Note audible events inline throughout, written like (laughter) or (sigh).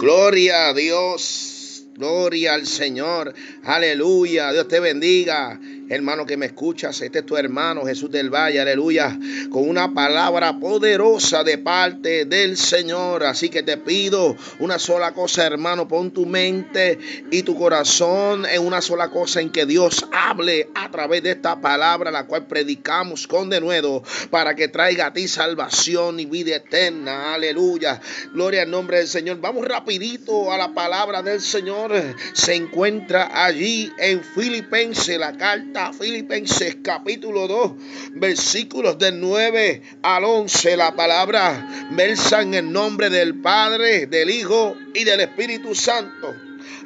Gloria a Dios. Gloria al Señor. Aleluya. Dios te bendiga. Hermano que me escuchas, este es tu hermano Jesús del Valle, aleluya, con una palabra poderosa de parte del Señor. Así que te pido una sola cosa, hermano, pon tu mente y tu corazón en una sola cosa en que Dios hable a través de esta palabra, la cual predicamos con denuedo, para que traiga a ti salvación y vida eterna. Aleluya. Gloria al nombre del Señor. Vamos rapidito a la palabra del Señor. Se encuentra allí en Filipenses la carta Filipenses capítulo 2, versículos del 9 al 11. La palabra versa en el nombre del Padre, del Hijo y del Espíritu Santo.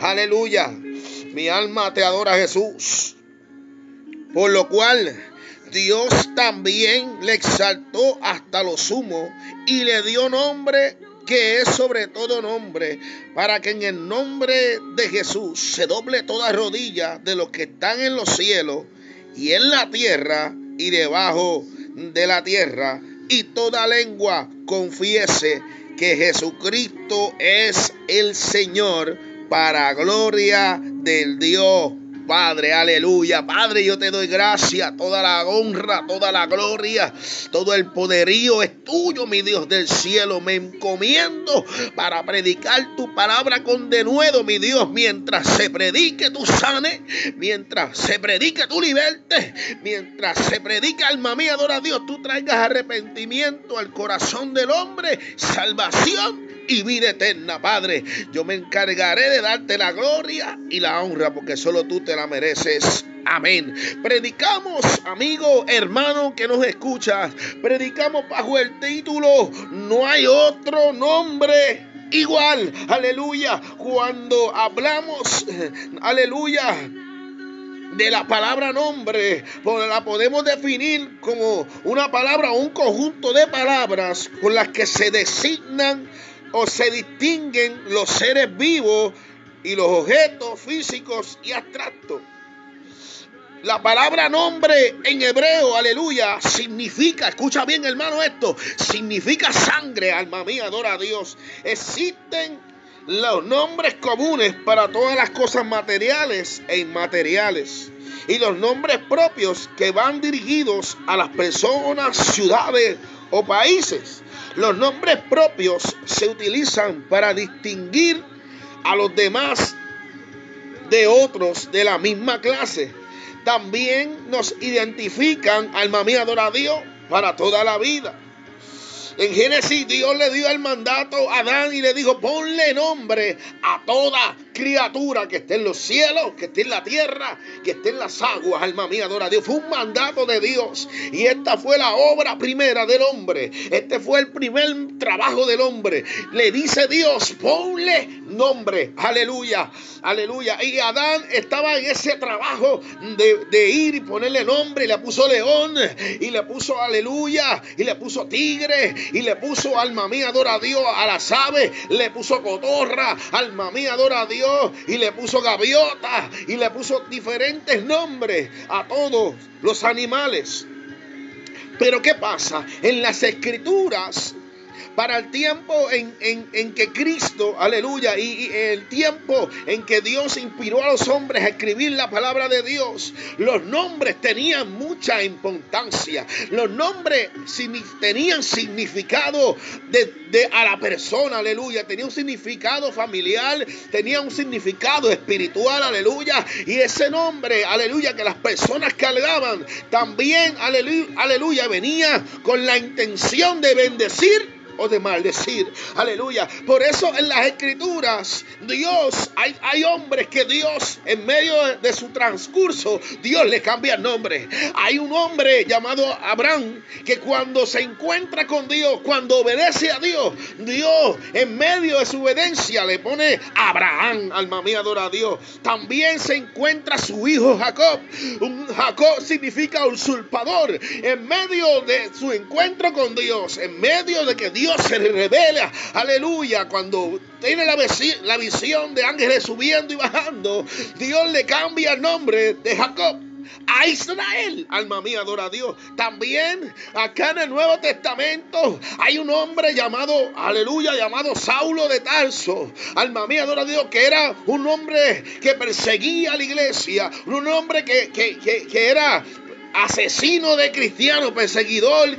Aleluya. Mi alma te adora Jesús. Por lo cual Dios también le exaltó hasta lo sumo y le dio nombre que es sobre todo nombre, para que en el nombre de Jesús se doble toda rodilla de los que están en los cielos y en la tierra y debajo de la tierra, y toda lengua confiese que Jesucristo es el Señor para gloria del Dios Padre, aleluya. Padre, yo te doy gracias, toda la honra, toda la gloria, todo el poderío es tuyo, mi Dios del cielo. Me encomiendo para predicar tu palabra con denuedo, mi Dios, mientras se predique tu sane, mientras se predique tu liberte, mientras se predique, alma mía, adora a Dios, tú traigas arrepentimiento al corazón del hombre, salvación y vida eterna, Padre. Yo me encargaré de darte la gloria y la honra porque solo tú te la mereces. Amén. Predicamos, amigo, hermano que nos escuchas. Predicamos bajo el título No hay otro nombre igual. Aleluya. Cuando hablamos, (laughs) aleluya de la palabra nombre, pues la podemos definir como una palabra o un conjunto de palabras con las que se designan o se distinguen los seres vivos y los objetos físicos y abstractos. La palabra nombre en hebreo, aleluya, significa, escucha bien hermano esto, significa sangre, alma mía, adora a Dios. Existen los nombres comunes para todas las cosas materiales e inmateriales y los nombres propios que van dirigidos a las personas, ciudades o países. Los nombres propios se utilizan para distinguir a los demás de otros de la misma clase. También nos identifican, alma mía, adora a Dios para toda la vida. En Génesis Dios le dio el mandato a Adán y le dijo, ponle nombre a toda criatura que esté en los cielos, que esté en la tierra, que esté en las aguas, alma mía, adora a Dios. Fue un mandato de Dios y esta fue la obra primera del hombre. Este fue el primer trabajo del hombre. Le dice Dios, ponle nombre, aleluya, aleluya. Y Adán estaba en ese trabajo de, ir y ponerle nombre y le puso león y le puso aleluya y le puso tigre y le puso alma mía, adora a Dios a las aves, le puso cotorra, alma mía, adora a Dios y le puso gaviota y le puso diferentes nombres a todos los animales. Pero ¿qué pasa? En las escrituras para el tiempo en, que Cristo, aleluya, y, el tiempo en que Dios inspiró a los hombres a escribir la palabra de Dios, los nombres tenían mucha importancia. Los nombres tenían significado de, a la persona, aleluya, tenía un significado familiar, tenía un significado espiritual, aleluya, y ese nombre, aleluya, que las personas cargaban, también, aleluya, aleluya venía con la intención de bendecir o de maldecir. Aleluya. Por eso en las escrituras, Dios, hay, hay hombres que Dios, en medio de su transcurso, Dios le cambia el nombre. Hay un hombre llamado Abraham que cuando se encuentra con Dios, cuando obedece a Dios, Dios en medio de su obediencia le pone Abraham, alma mía, adora a Dios. También se encuentra su hijo Jacob. Un Jacob significa usurpador. En medio de su encuentro con Dios, en medio de que Dios Dios se revela, aleluya, cuando tiene la, visión de ángeles subiendo y bajando, Dios le cambia el nombre de Jacob a Israel. Alma mía, adora a Dios. También acá en el Nuevo Testamento hay un hombre llamado, aleluya, llamado Saulo de Tarso. Alma mía, adora a Dios, que era un hombre que perseguía a la iglesia, un hombre que era asesino de cristianos, perseguidor,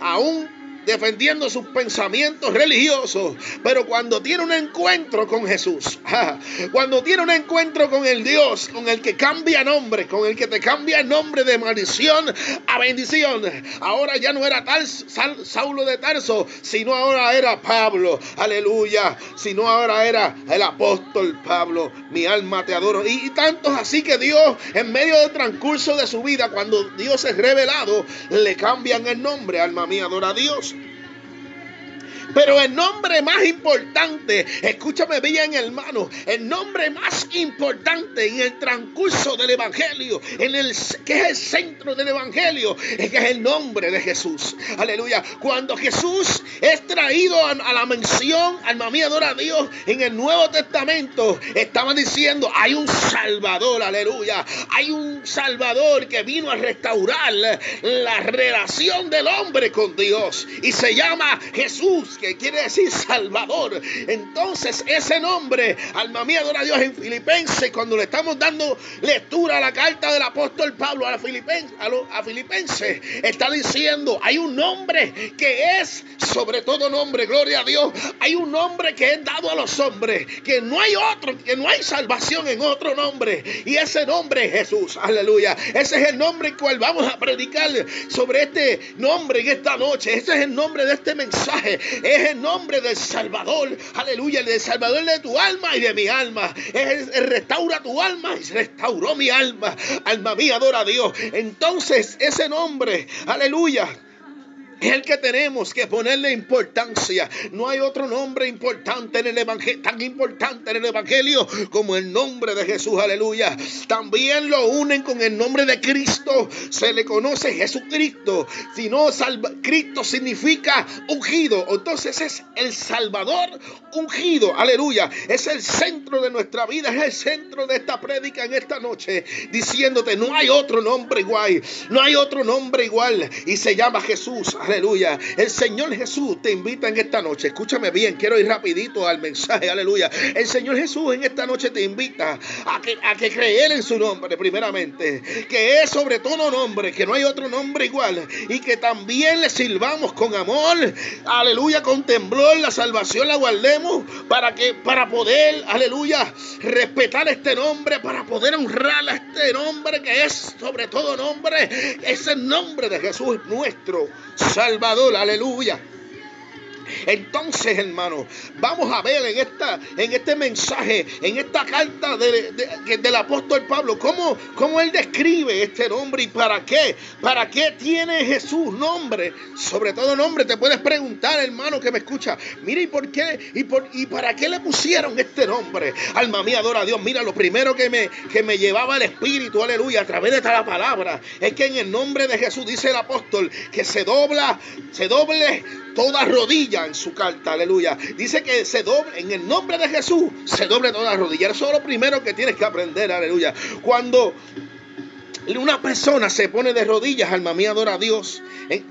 aún defendiendo sus pensamientos religiosos, pero cuando tiene un encuentro con Jesús, (laughs) cuando tiene un encuentro con el Dios, con el que cambia nombre, con el que te cambia el nombre de maldición a bendición, ahora ya no era tal Saulo de Tarso, sino ahora era Pablo, aleluya, sino ahora era el apóstol Pablo, mi alma te adoro, y, y tantos así que Dios en medio del transcurso de su vida, cuando Dios es revelado, le cambian el nombre, alma mía, adora a Dios. Pero el nombre más importante, escúchame bien hermano, el nombre más importante en el transcurso del Evangelio, en el que es el centro del Evangelio, es que es el nombre de Jesús. Aleluya. Cuando Jesús es traído a, la mención, alma mía, adora a Dios, en el Nuevo Testamento, estaban diciendo, hay un Salvador, aleluya. Hay un Salvador que vino a restaurar la relación del hombre con Dios y se llama Jesús que quiere decir Salvador. Entonces ese nombre, alma mía, adora a Dios en Filipenses, cuando le estamos dando lectura a la carta del apóstol Pablo a, a, Filipenses, está diciendo, hay un nombre que es sobre todo nombre, gloria a Dios. Hay un nombre que es dado a los hombres, que no hay otro, que no hay salvación en otro nombre. Y ese nombre es Jesús, aleluya. Ese es el nombre en cual vamos a predicar sobre este nombre en esta noche. Ese es el nombre de este mensaje es el nombre del Salvador, aleluya, el del Salvador de tu alma y de mi alma. Es el, restaura tu alma y restauró mi alma. Alma mía, adora a Dios. Entonces, ese nombre, aleluya es el que tenemos que ponerle importancia. No hay otro nombre importante en el evangelio, tan importante en el evangelio como el nombre de Jesús. Aleluya. También lo unen con el nombre de Cristo. Se le conoce Jesucristo. Si no, Cristo significa ungido. Entonces es el Salvador ungido. Aleluya. Es el centro de nuestra vida. Es el centro de esta prédica en esta noche. Diciéndote, no hay otro nombre igual. No hay otro nombre igual. Y se llama Jesús. Aleluya. El Señor Jesús te invita en esta noche. Escúchame bien, quiero ir rapidito al mensaje. Aleluya. El Señor Jesús en esta noche te invita a que, a que creer en su nombre primeramente. Que es sobre todo nombre, que no hay otro nombre igual. Y que también le sirvamos con amor. Aleluya, con temblor. La salvación la guardemos para que, para poder, aleluya, respetar este nombre, para poder honrar a este nombre que es sobre todo nombre. Es el nombre de Jesús nuestro. Aleluya. Entonces, hermano, vamos a ver en, esta, en este mensaje, en esta carta del apóstol Pablo, cómo, cómo él describe este nombre y para qué. ¿Para qué tiene Jesús nombre? Sobre todo nombre, te puedes preguntar, hermano, que me escucha. Mira, ¿y por qué? ¿Y, por, y para qué le pusieron este nombre? Alma mía, adora a Dios. Mira, lo primero que me, que me llevaba el Espíritu, aleluya, a través de esta palabra, es que en el nombre de Jesús, dice el apóstol, que se dobla, se doble toda rodilla en su carta, aleluya. Dice que se doble, en el nombre de Jesús, se doble toda rodilla. Eso es lo primero que tienes que aprender, aleluya. Cuando una persona se pone de rodillas, alma mía, adora a Dios,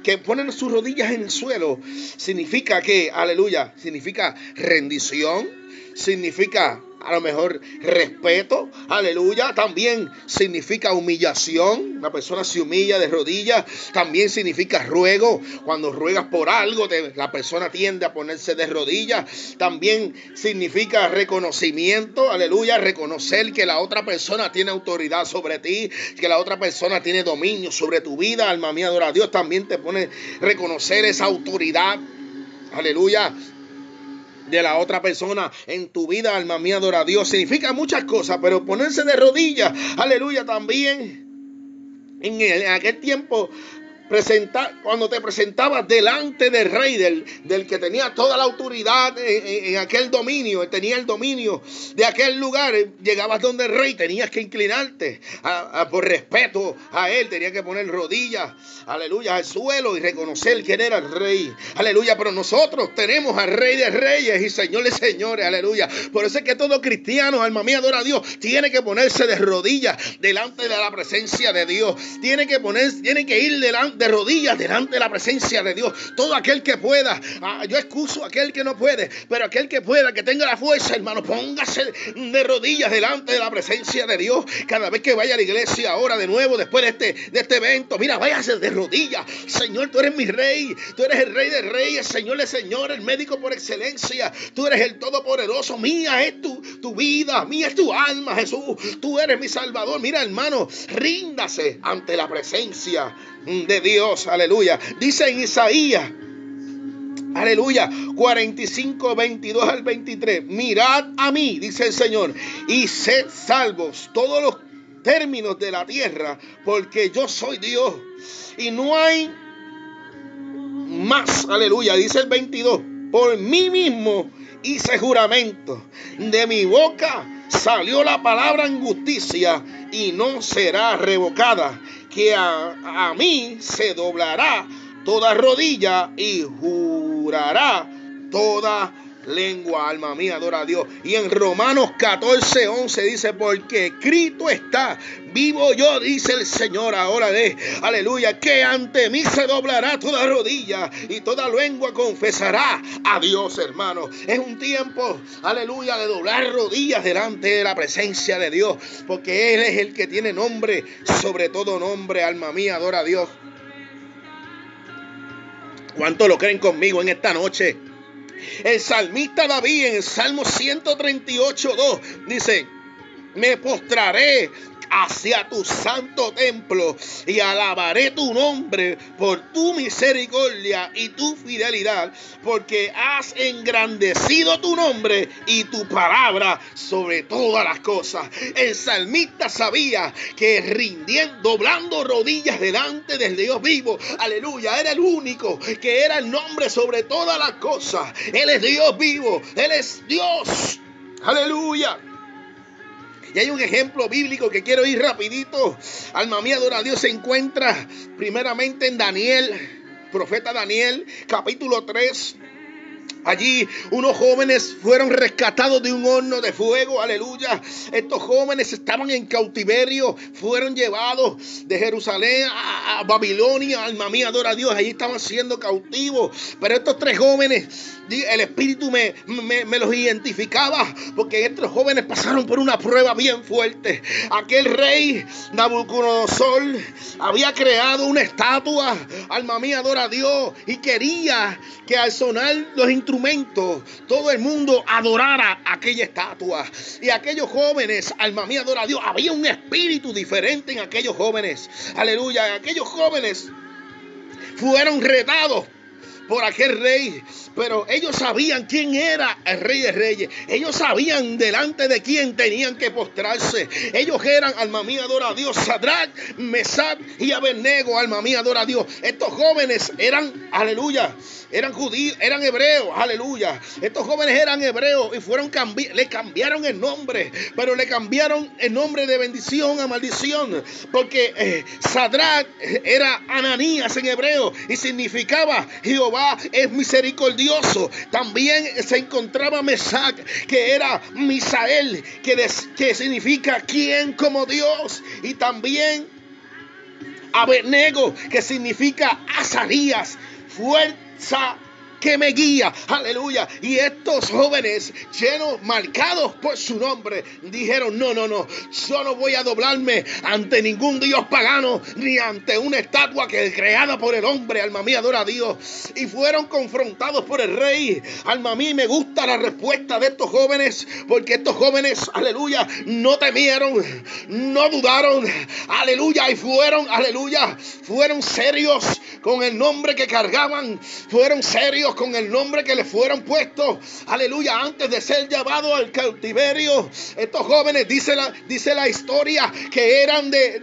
que ponen sus rodillas en el suelo, significa que, aleluya, significa rendición, significa a lo mejor respeto, aleluya, también significa humillación, una persona se humilla de rodillas, también significa ruego, cuando ruegas por algo, la persona tiende a ponerse de rodillas, también significa reconocimiento, aleluya, reconocer que la otra persona tiene autoridad sobre ti, que la otra persona tiene dominio sobre tu vida, alma mía, adora a Dios, también te pone reconocer esa autoridad, aleluya, de la otra persona en tu vida, alma mía, adora a Dios. Significa muchas cosas, pero ponerse de rodillas, aleluya, también. En, aquel tiempo presenta, cuando te presentabas delante del rey, del, que tenía toda la autoridad en, aquel dominio, tenía el dominio de aquel lugar, llegabas donde el rey, tenías que inclinarte por respeto a él, tenías que poner rodillas, aleluya, al suelo y reconocer quién era el rey, aleluya, pero nosotros tenemos al rey de reyes y señores, señores, aleluya, por eso es que todo cristiano, alma mía, adora a Dios, tiene que ponerse de rodillas delante de la presencia de Dios, tiene que poner, tiene que ir delante, de rodillas delante de la presencia de Dios, todo aquel que pueda, ah, yo excuso a aquel que no puede, pero aquel que pueda, que tenga la fuerza, hermano, póngase de rodillas delante de la presencia de Dios, cada vez que vaya a la iglesia ahora de nuevo, después de este, de este evento, mira, váyase de rodillas, Señor, tú eres mi rey, tú eres el rey de reyes, Señor de Señor, el médico por excelencia, tú eres el todopoderoso, mía es tu, tu vida, mía es tu alma, Jesús, tú eres mi salvador, mira hermano, ríndase ante la presencia de Dios, aleluya, dice en Isaías, Aleluya. 45, 22 al 23. Mirad a mí, dice el Señor, y sed salvos todos los términos de la tierra, porque yo soy Dios. Y no hay más, aleluya, dice el 22, por mí mismo hice juramento, de mi boca salió la palabra en justicia y no será revocada, que a, a mí se doblará toda rodilla y jurará toda lengua, alma mía, adora a Dios. Y en Romanos 14, 11 dice, porque Cristo está, vivo yo, dice el Señor, ahora de, aleluya, que ante mí se doblará toda rodilla y toda lengua confesará a Dios, hermano. Es un tiempo, aleluya, de doblar rodillas delante de la presencia de Dios, porque Él es el que tiene nombre, sobre todo nombre, alma mía, adora a Dios. ¿Cuánto lo creen conmigo en esta noche? El salmista David en el Salmo 138, 2 dice, me postraré hacia tu santo templo y alabaré tu nombre por tu misericordia y tu fidelidad, porque has engrandecido tu nombre y tu palabra sobre todas las cosas. El salmista sabía que rindiendo, doblando rodillas delante del Dios vivo, aleluya, era el único que era el nombre sobre todas las cosas. Él es Dios vivo, Él es Dios. Aleluya. Y hay un ejemplo bíblico que quiero ir rapidito. Alma mía, adora Dios, se encuentra primeramente en Daniel, profeta Daniel, capítulo 3. Allí unos jóvenes fueron rescatados de un horno de fuego, aleluya. Estos jóvenes estaban en cautiverio, fueron llevados de Jerusalén a, Babilonia, alma mía, adora a Dios, allí estaban siendo cautivos. Pero estos tres jóvenes, el Espíritu me, me, los identificaba, porque estos jóvenes pasaron por una prueba bien fuerte. Aquel rey Nabucodonosor había creado una estatua, alma mía, adora a Dios, y quería que al sonar los instrumentos, todo el mundo adorara aquella estatua. Y aquellos jóvenes, alma mía, adora a Dios. Había un espíritu diferente en aquellos jóvenes. Aleluya. Aquellos jóvenes fueron retados por aquel rey. Pero ellos sabían quién era el rey de reyes. Ellos sabían delante de quién tenían que postrarse. Ellos eran, alma mía, adora a Dios. Sadrach, Mesad y Abednego, alma mía, adora a Dios. Estos jóvenes eran, aleluya, eran judíos, eran hebreos, aleluya. Estos jóvenes eran hebreos y fueron le cambiaron el nombre, pero le cambiaron el nombre de bendición a maldición. Porque eh, Sadrach era Ananías en hebreo y significaba Jehová es misericordioso. También se encontraba Mesac, que era Misael, que, que significa quien como Dios. Y también Abednego, que significa Azarías, fuerza que me guía. Aleluya. Y estos jóvenes llenos, marcados por su nombre, dijeron, no, no, no, yo no voy a doblarme ante ningún Dios pagano, ni ante una estatua que creada por el hombre. Alma mía, adora a Dios. Y fueron confrontados por el rey. Alma mía, me gusta la respuesta de estos jóvenes, porque estos jóvenes, aleluya, no temieron, no dudaron, aleluya, y fueron, aleluya, fueron serios con el nombre que cargaban, fueron serios Con el nombre que le fueron puestos. Aleluya, antes de ser llevado al cautiverio. Estos jóvenes, dice la, dice la historia, que eran de,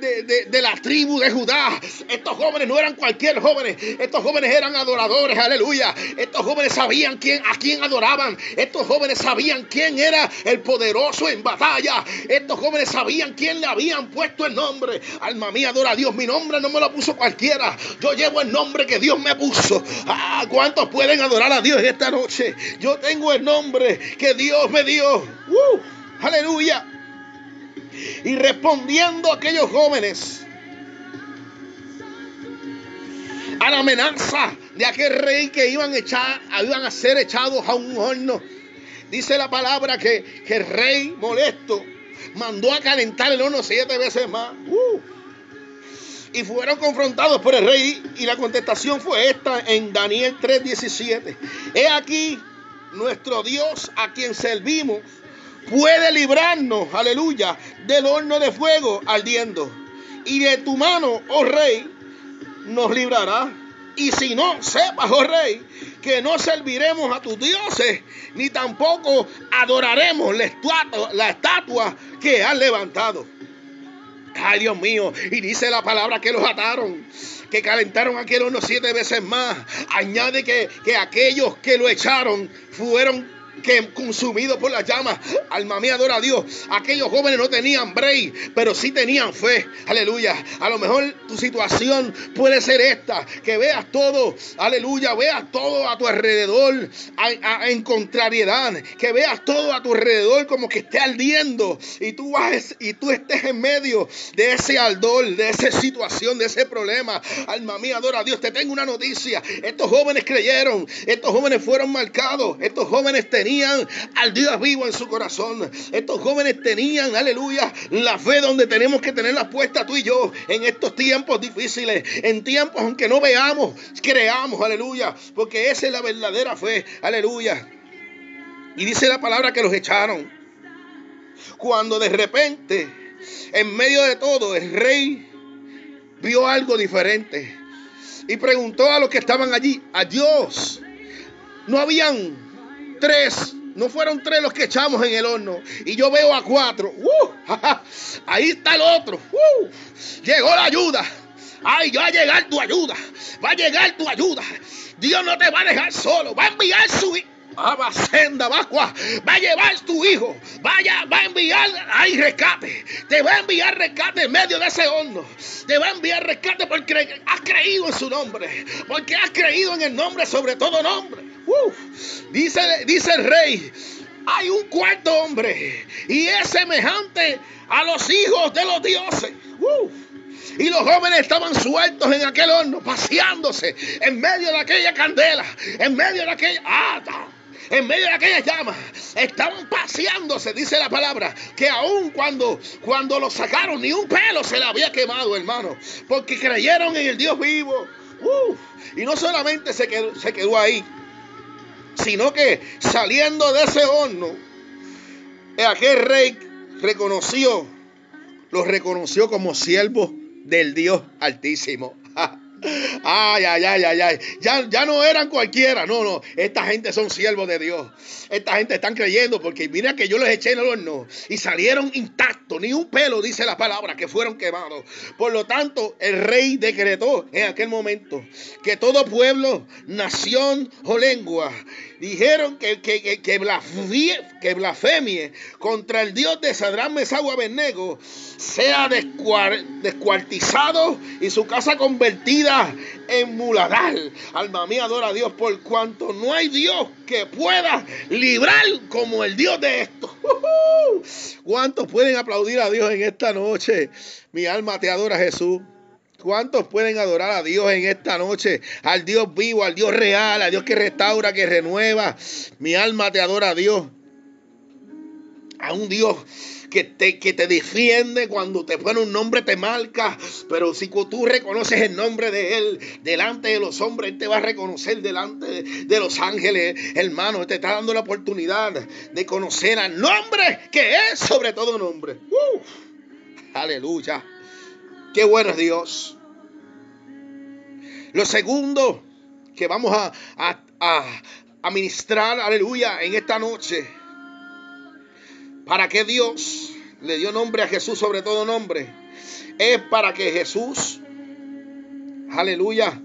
de, la tribu de Judá. Estos jóvenes no eran cualquier jóvenes. Estos jóvenes eran adoradores. Aleluya. Estos jóvenes sabían quién, a quién adoraban. Estos jóvenes sabían quién era el poderoso en batalla. Estos jóvenes sabían quién le habían puesto el nombre. Alma mía, adora a Dios. Mi nombre no me lo puso cualquiera. Yo llevo el nombre que Dios me puso. Ah, ¿cuántos pueden adorar a Dios esta noche? Yo tengo el nombre que Dios me dio. Uh, aleluya. Y respondiendo a aquellos jóvenes a la amenaza de aquel rey que iban a, echar, iban a ser echados a un horno. Dice la palabra que, el rey molesto mandó a calentar el horno siete veces más. Uh y fueron confrontados por el rey y la contestación fue esta en Daniel 3:17. He aquí nuestro Dios a quien servimos puede librarnos, aleluya, del horno de fuego ardiendo. Y de tu mano, oh rey, nos librará. Y si no, sepas, oh rey, que no serviremos a tus dioses, ni tampoco adoraremos la estatua, la estatua que has levantado. Ay, Dios mío. Y dice la palabra que los ataron, que calentaron aquel horno siete veces más. Añade que, que aquellos que lo echaron fueron que consumido por las llamas. Alma mía, adora a Dios. Aquellos jóvenes no tenían break, pero sí tenían fe. Aleluya. A lo mejor tu situación puede ser esta, que veas todo, aleluya, veas todo a tu alrededor en contrariedad, que veas todo a tu alrededor como que esté ardiendo y tú vas y tú estés en medio de ese ardor, de esa situación, de ese problema. Alma mía, adora a Dios. Te tengo una noticia. Estos jóvenes creyeron, estos jóvenes fueron marcados, estos jóvenes tenían tenían al Dios vivo en su corazón. Estos jóvenes tenían, aleluya, la fe donde tenemos que tenerla puesta tú y yo en estos tiempos difíciles, en tiempos aunque no veamos, creamos, aleluya, porque esa es la verdadera fe, aleluya. Y dice la palabra que los echaron. Cuando de repente, en medio de todo, el rey vio algo diferente y preguntó a los que estaban allí, a Dios, no habían tres. No fueron tres los que echamos en el horno. Y yo veo a cuatro. Uh, (laughs) ahí está el otro. Uh, llegó la ayuda. Ay, va a llegar tu ayuda. Va a llegar tu ayuda. Dios no te va a dejar solo. Va a enviar su Abasenda, va a llevar tu hijo, vaya, va a enviar ahí rescate, te va a enviar rescate en medio de ese horno, te va a enviar rescate porque has creído en su nombre, porque has creído en el nombre sobre todo nombre dice, dice el rey, hay un cuarto hombre y es semejante a los hijos de los dioses. Y los jóvenes estaban sueltos en aquel horno, paseándose en medio de aquella candela, en medio de aquella... Ah, en medio de aquella llama, estaban paseándose, dice la palabra, que aún cuando, cuando lo sacaron, ni un pelo se le había quemado, hermano, porque creyeron en el Dios vivo. y no solamente se quedó ahí, sino que saliendo de ese horno, aquel rey reconoció, lo reconoció como siervo del Dios Altísimo. Ay, ay, ay, ay, ay. Ya, ya no eran cualquiera. No, no. Esta gente son siervos de Dios. Esta gente están creyendo porque mira que yo les eché en el horno y salieron intactos. Ni un pelo, dice la palabra, que fueron quemados. Por lo tanto, el rey decretó en aquel momento que todo pueblo, nación o lengua dijeron que, que, que, blasfemie, contra el Dios de Sadrán Mesagua Benego sea descuartizado y su casa convertida en muladal. Alma mía, adora a Dios por cuanto no hay Dios que pueda librar como el Dios de esto. (laughs) ¿Cuántos pueden aplaudir a Dios en esta noche? Mi alma te adora Jesús. ¿Cuántos pueden adorar a Dios en esta noche? Al Dios vivo, al Dios real, al Dios que restaura, que renueva. Mi alma te adora a Dios. A un Dios que te, que te defiende cuando te pone un nombre, te marca. Pero si tú reconoces el nombre de Él delante de los hombres, Él te va a reconocer delante de los ángeles. Hermano, te está dando la oportunidad de conocer al nombre que es sobre todo nombre. aleluya. Qué bueno es Dios. Lo segundo que vamos a, a, a ministrar, aleluya, en esta noche. ¿Para que Dios le dio nombre a Jesús sobre todo nombre? Es para que Jesús, aleluya,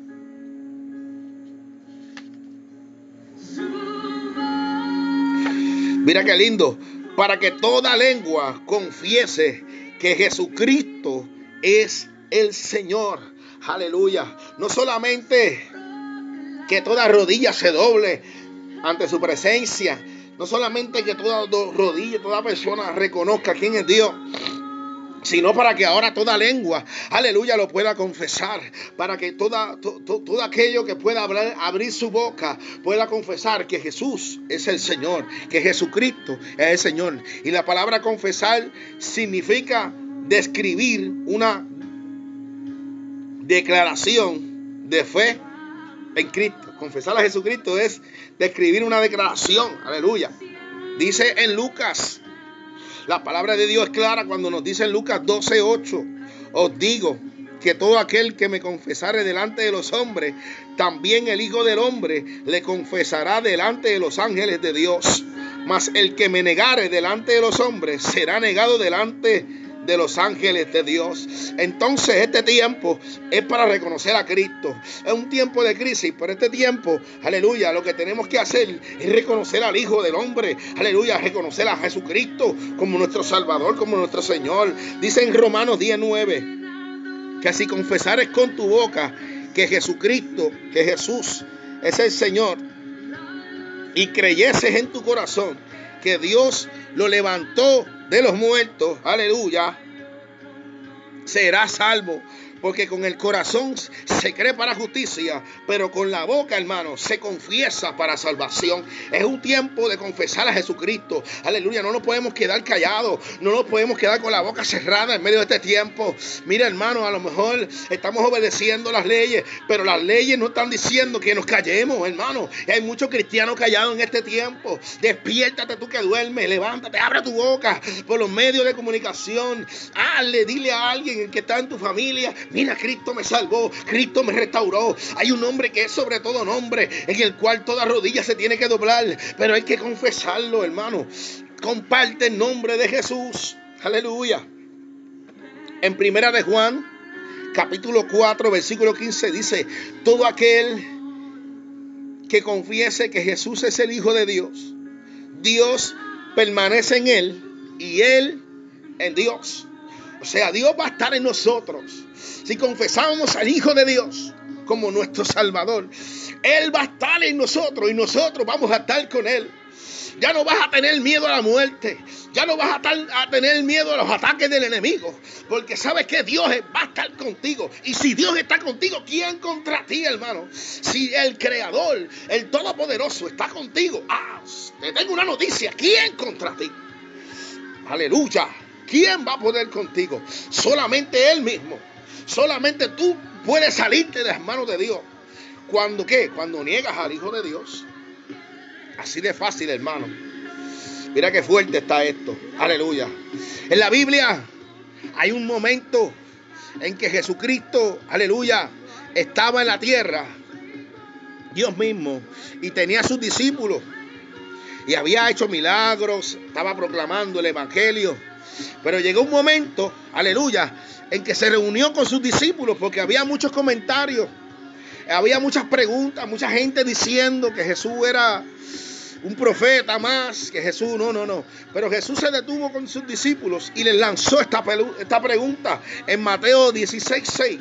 Mira qué lindo. Para que toda lengua confiese que Jesucristo es el Señor. Aleluya. No solamente que toda rodilla se doble ante su presencia. No solamente que toda rodilla, toda persona reconozca quién es Dios sino para que ahora toda lengua, aleluya, lo pueda confesar, para que toda, todo aquello que pueda hablar, abrir su boca pueda confesar que Jesús es el Señor, que Jesucristo es el Señor. Y la palabra confesar significa describir una declaración de fe en Cristo. Confesar a Jesucristo es describir una declaración, aleluya. Dice en Lucas la palabra de Dios es clara cuando nos dice en Lucas 12:8, os digo que todo aquel que me confesare delante de los hombres, también el Hijo del Hombre le confesará delante de los ángeles de Dios. Mas el que me negare delante de los hombres será negado delante de de los ángeles de Dios. Entonces este tiempo es para reconocer a Cristo. Es un tiempo de crisis, pero este tiempo, aleluya, lo que tenemos que hacer es reconocer al Hijo del Hombre. Aleluya, reconocer a Jesucristo como nuestro Salvador, como nuestro Señor. Dice en Romanos 19 que si confesares con tu boca que Jesucristo, que Jesús es el Señor, y creyeses en tu corazón que Dios lo levantó de los muertos, aleluya, será salvo. Porque con el corazón se cree para justicia, pero con la boca, hermano, se confiesa para salvación. Es un tiempo de confesar a Jesucristo. Aleluya, no nos podemos quedar callados, no nos podemos quedar con la boca cerrada en medio de este tiempo. Mira, hermano, a lo mejor estamos obedeciendo las leyes, pero las leyes no están diciendo que nos callemos, hermano. hay muchos cristianos callados en este tiempo. Despiértate tú que duermes, levántate, abre tu boca por los medios de comunicación. Hazle, dile a alguien que está en tu familia Mira, Cristo me salvó, Cristo me restauró. Hay un nombre que es sobre todo nombre, en el cual toda rodilla se tiene que doblar, pero hay que confesarlo, hermano. Comparte el nombre de Jesús. Aleluya. En primera de Juan, capítulo 4, versículo 15 dice, todo aquel que confiese que Jesús es el Hijo de Dios, Dios permanece en él y él en Dios. O sea, Dios va a estar en nosotros. Si confesamos al Hijo de Dios como nuestro Salvador, Él va a estar en nosotros y nosotros vamos a estar con Él. Ya no vas a tener miedo a la muerte. Ya no vas a, tener miedo a los ataques del enemigo. Porque sabes que Dios va a estar contigo. Y si Dios está contigo, ¿quién contra ti, hermano? Si el Creador, el Todopoderoso, está contigo. Ah, te tengo una noticia. ¿Quién contra ti? Aleluya. ¿Quién va a poder contigo? Solamente Él mismo. Solamente tú puedes salirte de las manos de Dios. ¿Cuándo qué? Cuando niegas al Hijo de Dios. Así de fácil, hermano. Mira qué fuerte está esto. Aleluya. En la Biblia hay un momento en que Jesucristo, aleluya, estaba en la tierra. Dios mismo. Y tenía a sus discípulos. Y había hecho milagros. Estaba proclamando el Evangelio. Pero llegó un momento, aleluya, en que se reunió con sus discípulos porque había muchos comentarios, había muchas preguntas, mucha gente diciendo que Jesús era un profeta más, que Jesús, no, no, no. Pero Jesús se detuvo con sus discípulos y les lanzó esta, esta pregunta en Mateo 16, 6.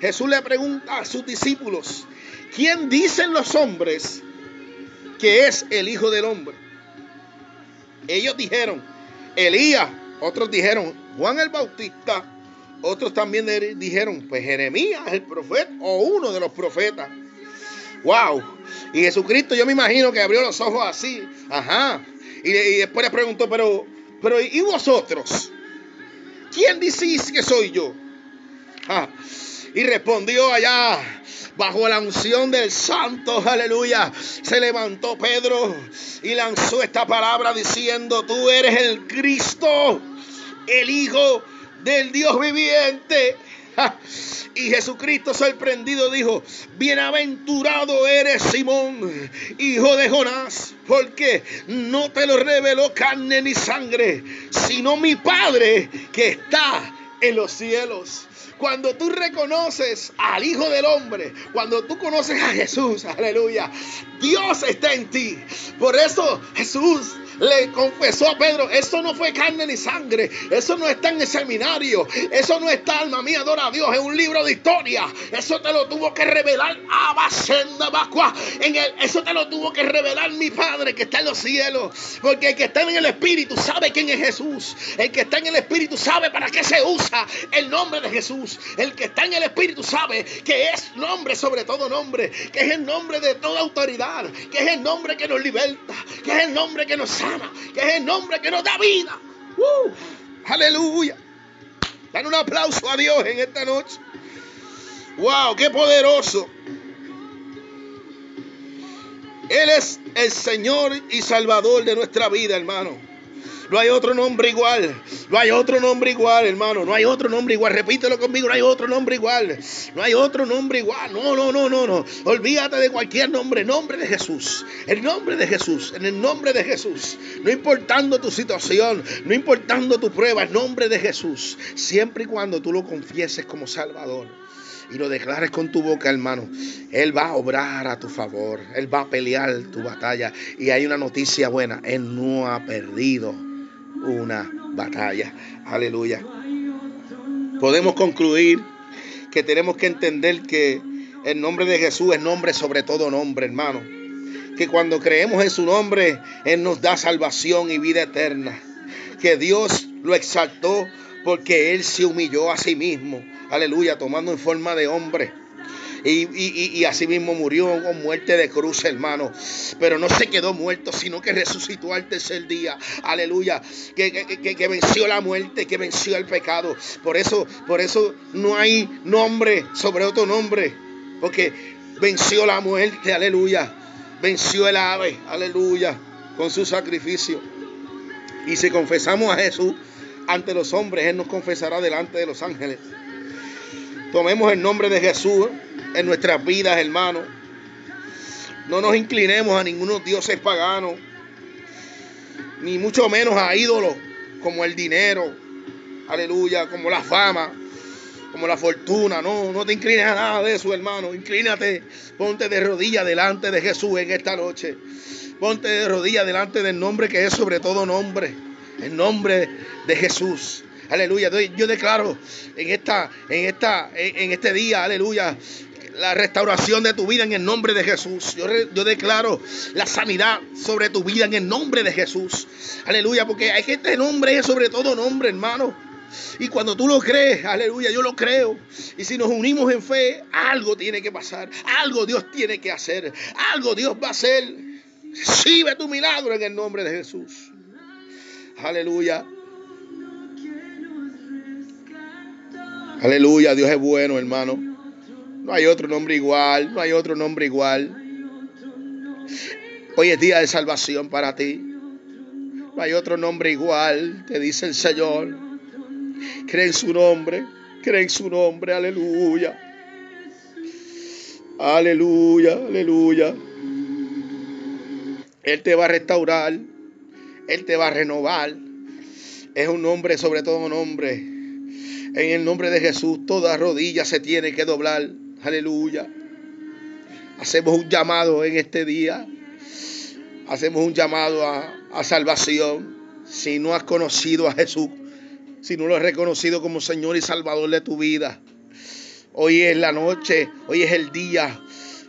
Jesús le pregunta a sus discípulos, ¿quién dicen los hombres que es el Hijo del Hombre? Ellos dijeron, Elías, otros dijeron Juan el Bautista, otros también dijeron, pues Jeremías, el profeta, o uno de los profetas. Wow. Y Jesucristo, yo me imagino que abrió los ojos así. Ajá. Y, después le preguntó, pero, pero, ¿y vosotros? ¿Quién decís que soy yo? Ah. Y respondió allá, bajo la unción del santo, aleluya, se levantó Pedro y lanzó esta palabra diciendo, tú eres el Cristo, el Hijo del Dios viviente. Y Jesucristo sorprendido dijo, bienaventurado eres Simón, hijo de Jonás, porque no te lo reveló carne ni sangre, sino mi Padre que está en los cielos. Cuando tú reconoces al Hijo del Hombre, cuando tú conoces a Jesús, aleluya, Dios está en ti. Por eso Jesús le confesó a Pedro, eso no fue carne ni sangre, eso no está en el seminario, eso no está, alma mía, adora a Dios, es un libro de historia, eso te lo tuvo que revelar en el, eso te lo tuvo que revelar mi Padre que está en los cielos, porque el que está en el Espíritu sabe quién es Jesús, el que está en el Espíritu sabe para qué se usa el nombre de Jesús, el que está en el Espíritu sabe que es nombre sobre todo nombre, que es el nombre de toda autoridad, que es el nombre que nos liberta, que es el nombre que nos que es el nombre que nos da vida. Uh, aleluya. Dan un aplauso a Dios en esta noche. Wow, qué poderoso. Él es el Señor y Salvador de nuestra vida, hermano. No hay otro nombre igual. No hay otro nombre igual, hermano. No hay otro nombre igual. Repítelo conmigo. No hay otro nombre igual. No hay otro nombre igual. No, no, no, no, no. Olvídate de cualquier nombre. Nombre de Jesús. El nombre de Jesús. En el nombre de Jesús. No importando tu situación. No importando tu prueba. El nombre de Jesús. Siempre y cuando tú lo confieses como Salvador y lo declares con tu boca, hermano, Él va a obrar a tu favor. Él va a pelear tu batalla. Y hay una noticia buena. Él no ha perdido una batalla. Aleluya. Podemos concluir que tenemos que entender que el nombre de Jesús es nombre sobre todo nombre, hermano. Que cuando creemos en su nombre, Él nos da salvación y vida eterna. Que Dios lo exaltó porque Él se humilló a sí mismo. Aleluya, tomando en forma de hombre y, y, así mismo murió con muerte de cruz, hermano. Pero no se quedó muerto, sino que resucitó al tercer día. Aleluya. Que, que, venció la muerte, que venció el pecado. Por eso, por eso no hay nombre sobre otro nombre. Porque venció la muerte, aleluya. Venció el ave, aleluya, con su sacrificio. Y si confesamos a Jesús ante los hombres, Él nos confesará delante de los ángeles. Tomemos el nombre de Jesús en nuestras vidas, hermanos. No nos inclinemos a ningunos dioses paganos, ni mucho menos a ídolos como el dinero, aleluya, como la fama, como la fortuna. No, no te inclines a nada de eso, hermano. Inclínate, ponte de rodillas delante de Jesús en esta noche. Ponte de rodillas delante del nombre que es sobre todo nombre, el nombre de Jesús. Aleluya. Yo declaro en esta, en esta, en este día, aleluya, la restauración de tu vida en el nombre de Jesús. Yo, yo, declaro la sanidad sobre tu vida en el nombre de Jesús. Aleluya, porque hay que este nombre es sobre todo nombre, hermano. Y cuando tú lo crees, aleluya, yo lo creo. Y si nos unimos en fe, algo tiene que pasar. Algo Dios tiene que hacer. Algo Dios va a hacer. Recibe tu milagro en el nombre de Jesús. Aleluya. Aleluya, Dios es bueno, hermano. No hay otro nombre igual, no hay otro nombre igual. Hoy es día de salvación para ti. No hay otro nombre igual, te dice el Señor. Cree en su nombre, cree en su nombre, aleluya. Aleluya, aleluya. Él te va a restaurar, Él te va a renovar. Es un nombre sobre todo un nombre en el nombre de Jesús, toda rodilla se tiene que doblar. Aleluya. Hacemos un llamado en este día. Hacemos un llamado a, a salvación. Si no has conocido a Jesús, si no lo has reconocido como Señor y Salvador de tu vida, hoy es la noche, hoy es el día,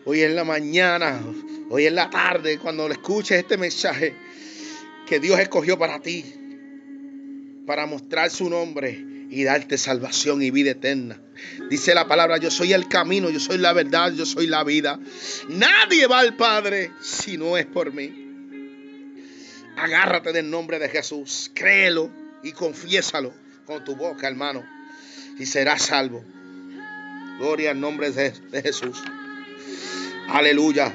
hoy es la mañana, hoy es la tarde, cuando le escuches este mensaje que Dios escogió para ti, para mostrar su nombre y darte salvación y vida eterna. Dice la palabra, yo soy el camino, yo soy la verdad, yo soy la vida. Nadie va al Padre si no es por mí. Agárrate del nombre de Jesús, créelo y confiésalo con tu boca, hermano, y serás salvo. Gloria al nombre de, Jesús. Aleluya.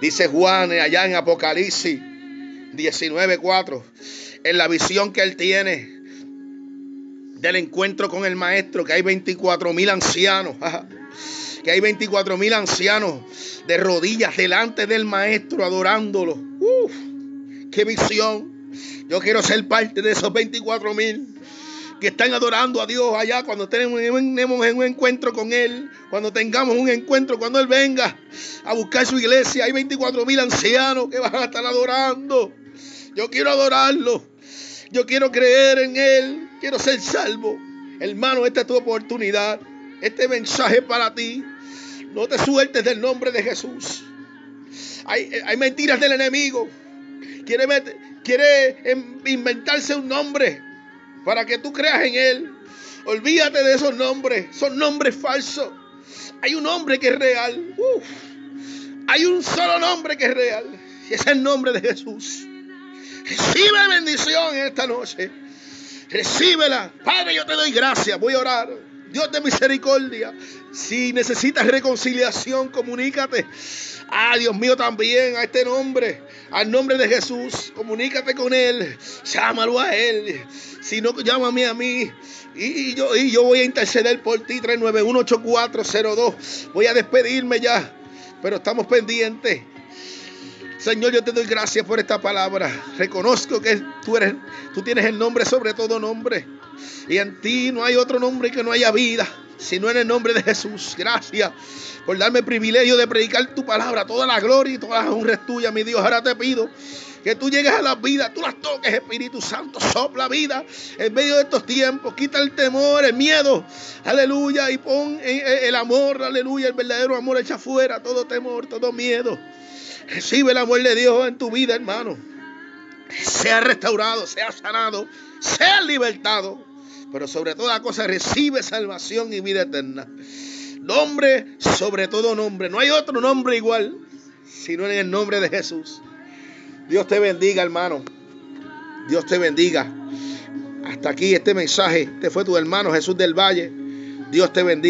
Dice Juan allá en Apocalipsis 19:4, en la visión que él tiene del encuentro con el maestro, que hay 24 mil ancianos. que hay 24 mil ancianos de rodillas delante del maestro adorándolo. Uf, qué visión. Yo quiero ser parte de esos 24 mil que están adorando a Dios allá cuando tenemos un encuentro con Él, cuando tengamos un encuentro, cuando Él venga a buscar su iglesia. Hay 24 mil ancianos que van a estar adorando. Yo quiero adorarlo. Yo quiero creer en Él. Quiero ser salvo. Hermano, esta es tu oportunidad. Este mensaje para ti. No te sueltes del nombre de Jesús. Hay, hay mentiras del enemigo. Quiere, quiere inventarse un nombre para que tú creas en Él. Olvídate de esos nombres. Son nombres falsos. Hay un nombre que es real. Hay un solo nombre que es real. Y es el nombre de Jesús. Recibe bendición en esta noche. Recíbela. Padre, yo te doy gracias. Voy a orar. Dios de misericordia. Si necesitas reconciliación, comunícate. Ah, Dios mío, también a este nombre, al nombre de Jesús. Comunícate con Él. Llámalo a Él. Si no, llámame a mí. Y, yo, y yo voy a interceder por ti. 3918402. Voy a despedirme ya. Pero estamos pendientes. Señor, yo te doy gracias por esta palabra. Reconozco que tú eres, tú tienes el nombre sobre todo nombre. Y en ti no hay otro nombre que no haya vida, sino en el nombre de Jesús. Gracias por darme el privilegio de predicar tu palabra. Toda la gloria y toda la honra es tuya, mi Dios. Ahora te pido que tú llegues a la vida, tú las toques, Espíritu Santo, sopla vida en medio de estos tiempos, quita el temor, el miedo, aleluya, y pon el amor, aleluya, el verdadero amor echa fuera todo temor, todo miedo. Recibe el amor de Dios en tu vida, hermano. Sea restaurado, sea sanado, sea libertado. Pero sobre toda cosa recibe salvación y vida eterna. Nombre sobre todo nombre. No hay otro nombre igual, sino en el nombre de Jesús. Dios te bendiga, hermano. Dios te bendiga. Hasta aquí este mensaje. Este fue tu hermano Jesús del Valle. Dios te bendiga.